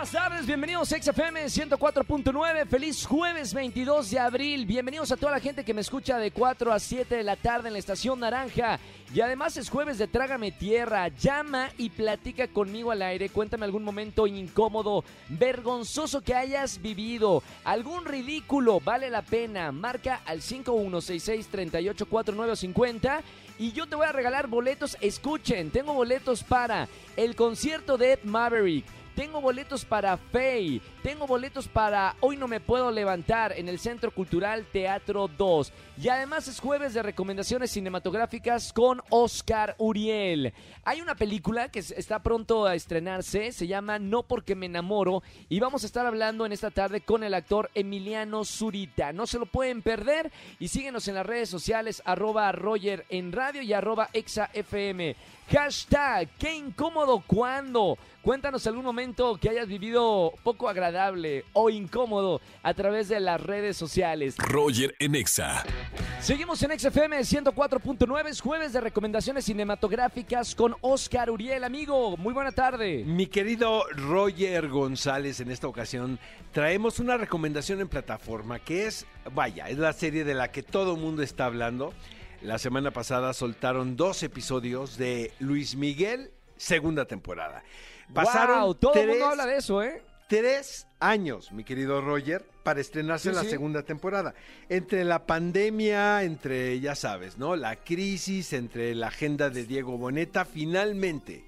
Buenas tardes, bienvenidos a XFM 104.9, feliz jueves 22 de abril, bienvenidos a toda la gente que me escucha de 4 a 7 de la tarde en la estación Naranja y además es jueves de Trágame Tierra, llama y platica conmigo al aire, cuéntame algún momento incómodo, vergonzoso que hayas vivido, algún ridículo, vale la pena, marca al 5166-384950 y yo te voy a regalar boletos, escuchen, tengo boletos para el concierto de Ed Maverick. Tengo boletos para Faye. Tengo boletos para Hoy no me puedo levantar en el Centro Cultural Teatro 2. Y además es jueves de recomendaciones cinematográficas con Oscar Uriel. Hay una película que está pronto a estrenarse, se llama No porque me enamoro y vamos a estar hablando en esta tarde con el actor Emiliano Zurita. No se lo pueden perder y síguenos en las redes sociales arroba Roger en radio y arroba ExaFM. Hashtag, qué incómodo cuando. Cuéntanos algún momento que hayas vivido poco agradable o incómodo a través de las redes sociales. Roger en Exa. Seguimos en XFM 104.9, es jueves de recomendaciones cinematográficas con Oscar Uriel, amigo. Muy buena tarde. Mi querido Roger González, en esta ocasión traemos una recomendación en plataforma que es, vaya, es la serie de la que todo el mundo está hablando. La semana pasada soltaron dos episodios de Luis Miguel, segunda temporada. Pasaron wow, todo el mundo habla de eso, ¿eh? Tres años, mi querido Roger, para estrenarse la segunda temporada. Entre la pandemia, entre, ya sabes, ¿no? La crisis, entre la agenda de Diego Boneta, finalmente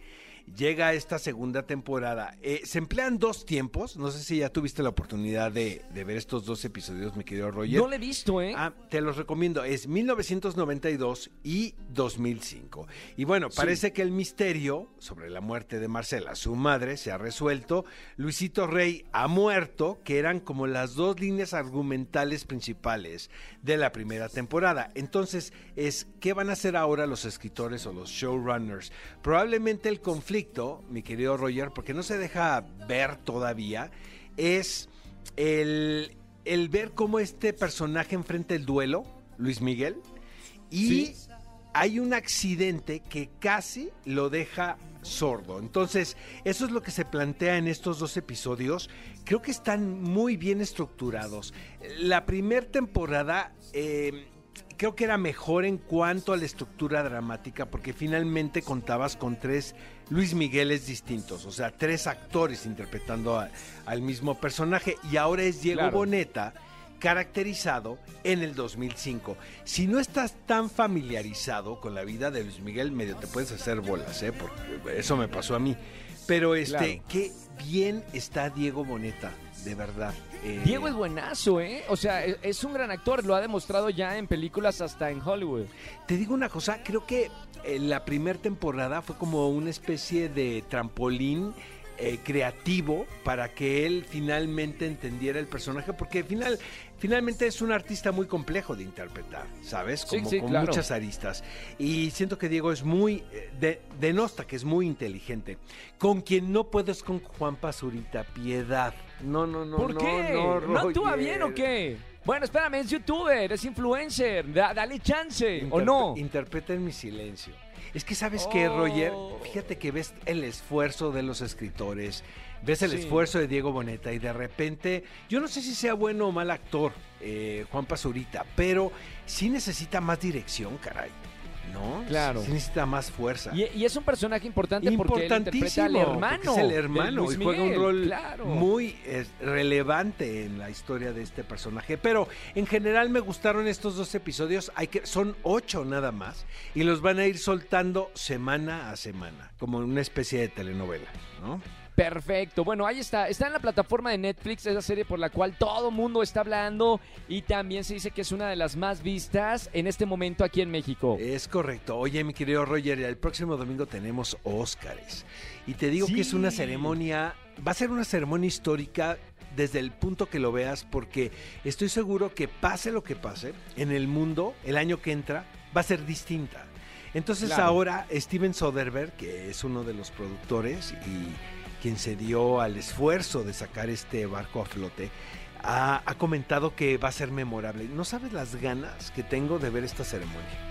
llega esta segunda temporada. Eh, se emplean dos tiempos. No sé si ya tuviste la oportunidad de, ver estos dos episodios, mi querido Roger. No lo he visto, ¿eh? Ah, te los recomiendo. Es 1992 y 2005. Y bueno, parece que el misterio sobre la muerte de Marcela, su madre, se ha resuelto. Luisito Rey ha muerto, que eran como las dos líneas argumentales principales de la primera temporada. Entonces, es ¿qué van a hacer ahora los escritores o los showrunners? Probablemente el conflicto mi querido Roger, porque no se deja ver todavía, es el, ver cómo este personaje enfrenta el duelo, Luis Miguel, y hay un accidente que casi lo deja sordo. Entonces, eso es lo que se plantea en estos dos episodios. Creo que están muy bien estructurados. La primera temporada... Eh, creo que era mejor en cuanto a la estructura dramática porque finalmente contabas con tres Luis Migueles distintos, o sea, tres actores interpretando al mismo personaje y ahora es Diego Boneta caracterizado en el 2005. Si no estás tan familiarizado con la vida de Luis Miguel, medio te puedes hacer bolas, ¿eh? porque eso me pasó a mí. Pero este, qué bien está Diego Boneta, de verdad. Eh, Diego es buenazo, ¿eh? O sea, e, es un gran actor, lo ha demostrado ya en películas hasta en Hollywood. Te digo una cosa, creo que eh, la primera temporada fue como una especie de trampolín eh, creativo para que él finalmente entendiera el personaje, porque final, finalmente es un artista muy complejo de interpretar, ¿sabes? Como con muchas aristas. Y siento que Diego es muy, de, denosta que es muy inteligente. Con quien no puedes con Juan Pazurita, piedad. No, no, no. ¿Por qué? ¿No, no actúa bien o qué? Bueno, espérame, es youtuber, es influencer, dale chance, ¿o no? Interpreta en mi silencio. Es que sabes qué, Roger, Oh. fíjate que ves el esfuerzo de los escritores, ves el Sí. esfuerzo de Diego Boneta y de repente, yo no sé si sea bueno o mal actor, eh, Juan Pazurita, pero sí necesita más dirección, caray. ¿No? Claro. Sí necesita más fuerza. Y, y es un personaje importante porque él interpreta al Importantísimo, hermano. Es el hermano Luis y juega un rol claro. muy relevante en la historia de este personaje. Pero en general me gustaron estos dos episodios. Hay que, son ocho nada más. Y los van a ir soltando semana a semana. Como una especie de telenovela, ¿no? Perfecto. Bueno, ahí está. Está en la plataforma de Netflix, esa serie por la cual todo mundo está hablando y también se dice que es una de las más vistas en este momento aquí en México. Es correcto. Oye, mi querido Roger, el próximo domingo tenemos Óscares. Y te digo Sí. que es una ceremonia, va a ser una ceremonia histórica desde el punto que lo veas, porque estoy seguro que pase lo que pase en el mundo, el año que entra, va a ser distinta. Entonces Claro. ahora Steven Soderbergh, que es uno de los productores y quien se dio al esfuerzo de sacar este barco a flote, ha, ha comentado que va a ser memorable. No sabes las ganas que tengo de ver esta ceremonia.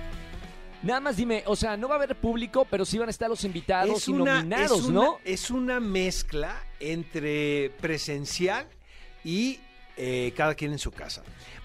Nada más dime, o sea, no va a haber público, pero sí van a estar los invitados y nominados, es una- ¿no? Es una mezcla entre presencial y eh, cada quien en su casa.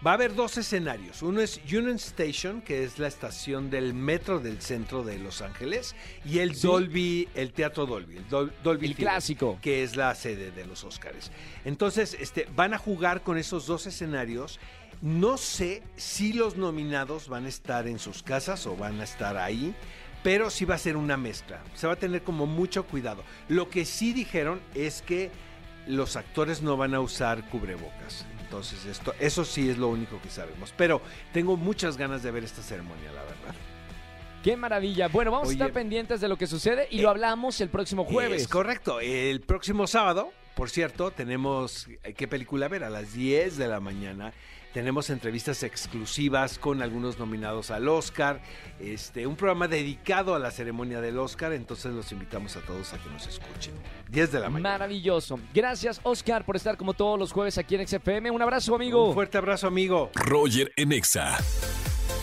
Va a haber dos escenarios. Uno es Union Station, que es la estación del metro del centro de Los Ángeles, y el Sí. Dolby, el Teatro Dolby, el Dol- Dolby El Theater, clásico. que es la sede de los Óscares. Entonces, este, van a jugar con esos dos escenarios. No sé si los nominados van a estar en sus casas o van a estar ahí, pero sí va a ser una mezcla. Se va a tener como mucho cuidado. Lo que sí dijeron es que los actores no van a usar cubrebocas. Entonces, esto, eso sí es lo único que sabemos. Pero tengo muchas ganas de ver esta ceremonia, la verdad. Qué maravilla. Bueno, vamos Oye. a estar pendientes de lo que sucede y Eh, lo hablamos el próximo jueves. Es correcto. El próximo sábado, por cierto, tenemos eh, qué película ver a las 10 de la mañana. Tenemos entrevistas exclusivas con algunos nominados al Oscar, este, un programa dedicado a la ceremonia del Oscar, entonces los invitamos a todos a que nos escuchen. 10 de la mañana. Maravilloso. Gracias, Oscar, por estar como todos los jueves aquí en XFM. Un abrazo, amigo. Un fuerte abrazo, amigo. Roger en Exa.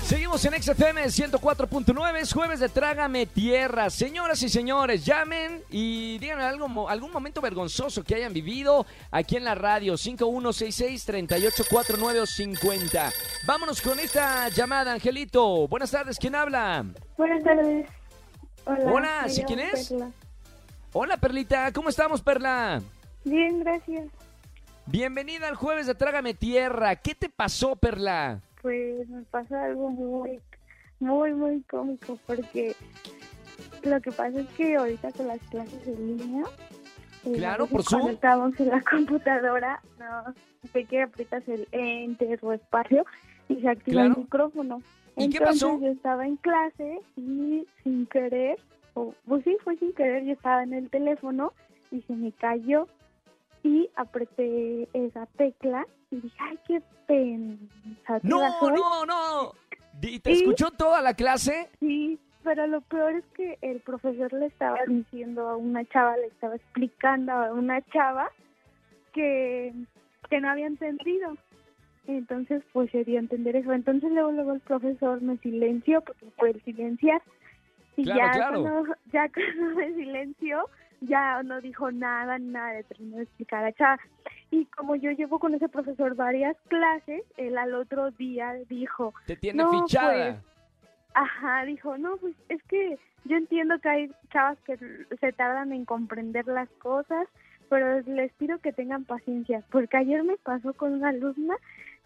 Seguimos en XFM 104.9, es jueves de Trágame Tierra. Señoras y señores, llamen y díganme algo, algún momento vergonzoso que hayan vivido aquí en la radio 5166-3849-50. Vámonos con esta llamada, Angelito. Buenas tardes, ¿quién habla? Buenas tardes. Hola. Hola, ¿sí quién es? Perla. Hola, Perlita, ¿cómo estamos, Perla? Bien, gracias. Bienvenida al jueves de Trágame Tierra. ¿Qué te pasó, Perla? Pues me pasó algo muy, muy, muy cómico porque lo que pasa es que ahorita con las clases en línea, eh, Claro, por. Cuando estamos en la computadora, no sé que aprietas el enter o espacio y se activa Claro. el micrófono. ¿Y qué Entonces pasó? yo estaba en clase y sin querer, o pues sí, fue sin querer, yo estaba en el teléfono y se me cayó y apreté esa tecla y dije, ay, qué pena. No, no, no. Di- ¿Te ¿Y? escuchó toda la clase? Sí, pero lo peor es que el profesor le estaba diciendo a una chava, le estaba explicando a una chava que, que no había entendido. Entonces, pues se dio a entender eso. Entonces, luego, luego el profesor me silenció, porque fue el silenciar. Y Claro, ya, claro. Cuando, ya cuando me silenció, ya no dijo nada, nada, terminó de explicar a chava. Y como yo llevo con ese profesor varias clases, él al otro día dijo, Te tiene No, fichada. Ajá, dijo, no, pues es que yo entiendo que hay chavas que se tardan en comprender las cosas, pero les pido que tengan paciencia, porque ayer me pasó con una alumna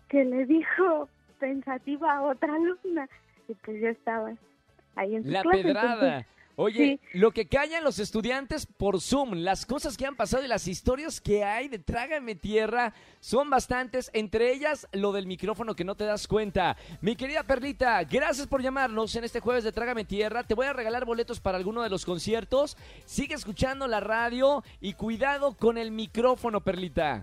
que le dijo pensativa a otra alumna, y pues yo estaba ahí en su La clase, pedrada. entonces, Oye, lo que callan los estudiantes por Zoom, las cosas que han pasado y las historias que hay de Trágame Tierra son bastantes, entre ellas lo del micrófono que no te das cuenta. Mi querida Perlita, gracias por llamarnos en este jueves de Trágame Tierra. Te voy a regalar boletos para alguno de los conciertos. Sigue escuchando la radio y cuidado con el micrófono, Perlita.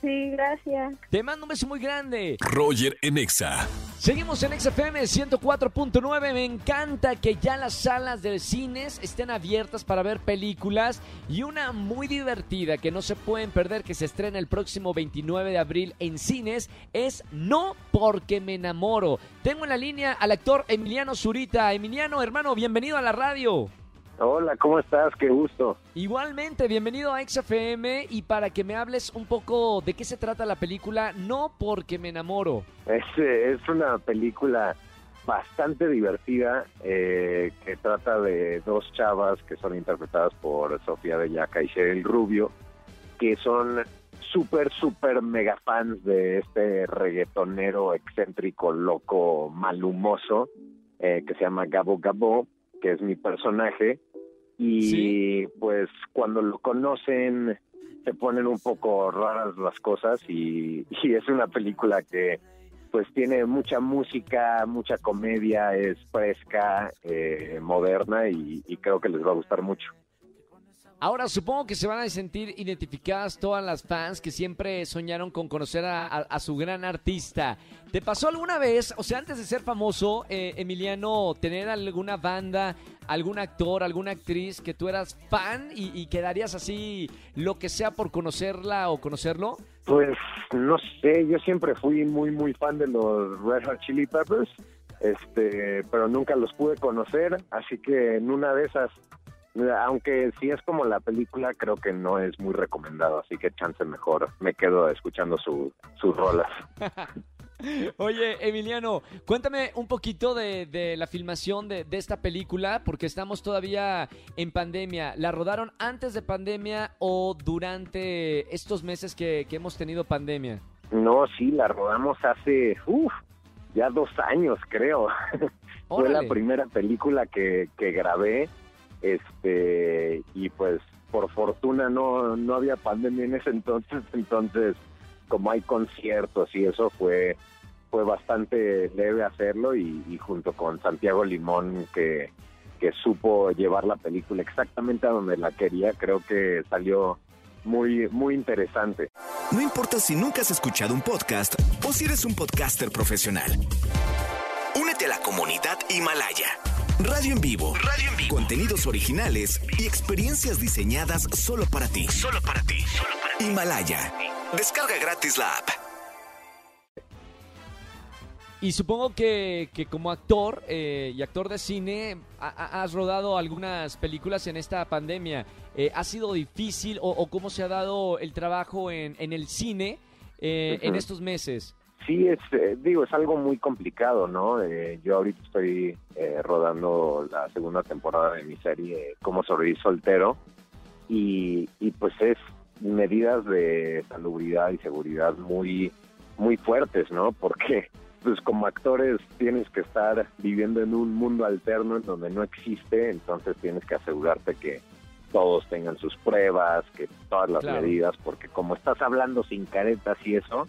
Sí, gracias. Te mando un beso muy grande. Roger en Exa. Seguimos en XFM 104.9. Me encanta que ya las salas de cines estén abiertas para ver películas y una muy divertida que no se pueden perder que se estrena el próximo 29 de abril en cines es No porque me enamoro. Tengo en la línea al actor Emiliano Zurita. Emiliano, hermano, bienvenido a la radio. Hola, ¿cómo estás? Qué gusto. Igualmente, bienvenido a XFM y para que me hables un poco de qué se trata la película No porque me enamoro. Es, eh, es una película bastante divertida eh, que trata de dos chavas que son interpretadas por Sofía Bellaca y Cheryl Rubio, que son súper, súper mega fans de este reggaetonero excéntrico, loco, malhumoso, eh, que se llama Gabo Gabo, que es mi personaje. Y Sí. pues cuando lo conocen se ponen un poco raras las cosas y, y es una película que pues tiene mucha música, mucha comedia, es fresca, eh, moderna y, y creo que les va a gustar mucho. Ahora supongo que se van a sentir identificadas todas las fans que siempre soñaron con conocer a, a- a su gran artista. ¿Te pasó alguna vez, o sea, antes de ser famoso, eh, Emiliano, tener alguna banda, algún actor, alguna actriz que tú eras fan y, y quedarías así lo que sea por conocerla o conocerlo? Pues no sé, yo siempre fui muy muy fan de los Red Hot Chili Peppers, este, pero nunca los pude conocer, así que en una de esas, aunque sí es como la película, creo que no es muy recomendado, así que chance mejor me quedo escuchando su, sus rolas. Oye, Emiliano, cuéntame un poquito de, de la filmación de, de, esta película, porque estamos todavía en pandemia. ¿La rodaron antes de pandemia o durante estos meses que, que hemos tenido pandemia? No, sí, la rodamos hace, uff, ya dos años, creo. Fue la primera película que, que grabé, este, y pues por fortuna no, no había pandemia en ese entonces, entonces como hay conciertos y eso fue fue bastante leve hacerlo y, y junto con Santiago Limón que, que supo llevar la película exactamente a donde la quería, creo que salió muy, muy interesante. No importa si nunca has escuchado un podcast o si eres un podcaster profesional. Únete a la comunidad Himalaya. Radio en vivo. Radio en vivo. Contenidos originales y experiencias diseñadas solo para ti. Solo para ti. Solo para ti. Himalaya. Descarga gratis la app. Y supongo que, que como actor eh, y actor de cine ha, has rodado algunas películas en esta pandemia. Eh, ¿Ha sido difícil o, o, cómo se ha dado el trabajo en, en el cine eh, uh -huh. en estos meses? Sí, es, eh, digo, es algo muy complicado, ¿no? Eh, yo ahorita estoy eh, rodando la segunda temporada de mi serie Cómo sobrevivir soltero y, y pues es medidas de salubridad y seguridad muy, muy fuertes, ¿no? Porque pues como actores tienes que estar viviendo en un mundo alterno en donde no existe, entonces tienes que asegurarte que todos tengan sus pruebas, que todas las claro. medidas, porque como estás hablando sin caretas y eso,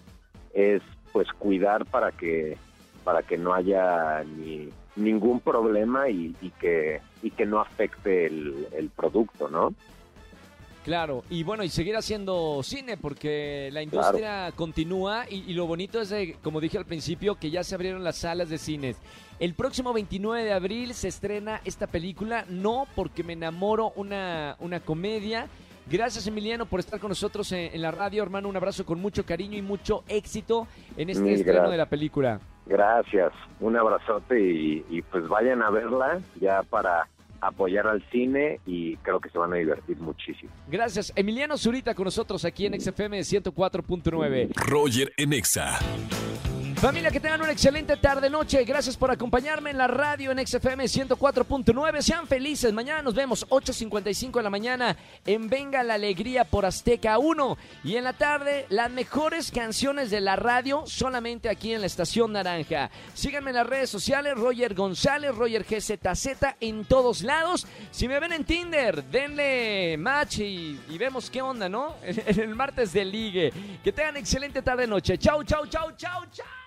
es pues cuidar para que para que no haya ni ningún problema y, y que y que no afecte el, el producto, ¿no? Claro, y bueno, y seguir haciendo cine porque la industria claro. continúa y, y, lo bonito es, de, como dije al principio, que ya se abrieron las salas de cines. El próximo 29 de abril se estrena esta película, no porque me enamoro, una, una comedia. Gracias Emiliano por estar con nosotros en, en, la radio, hermano. Un abrazo con mucho cariño y mucho éxito en este Mil estreno gracias. de la película. Gracias, un abrazote y, y pues vayan a verla ya para apoyar al cine y creo que se van a divertir muchísimo. Gracias. Emiliano Zurita con nosotros aquí en XFM 104.9. Roger en Exa. Familia, que tengan una excelente tarde-noche. Gracias por acompañarme en la radio en XFM 104.9. Sean felices. Mañana nos vemos 8.55 de la mañana en Venga la Alegría por Azteca 1. Y en la tarde, las mejores canciones de la radio solamente aquí en la Estación Naranja. Síganme en las redes sociales, Roger González, Roger GZZ, en todos lados. Si me ven en Tinder, denle match y, vemos qué onda, ¿no? En el martes de ligue. Que tengan excelente tarde-noche. Chau, chau, chau, chau, chau.